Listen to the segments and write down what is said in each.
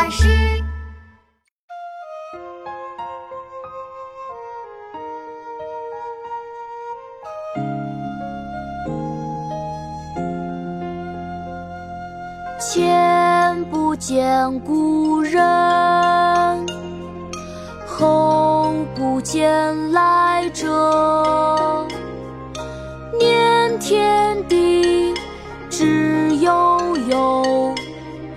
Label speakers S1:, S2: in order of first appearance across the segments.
S1: 巴士。
S2: 前不见古人，后不见来者。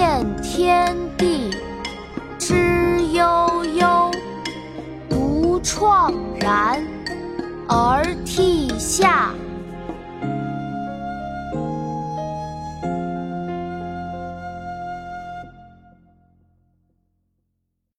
S2: 念天地之悠悠，独怆然而涕下。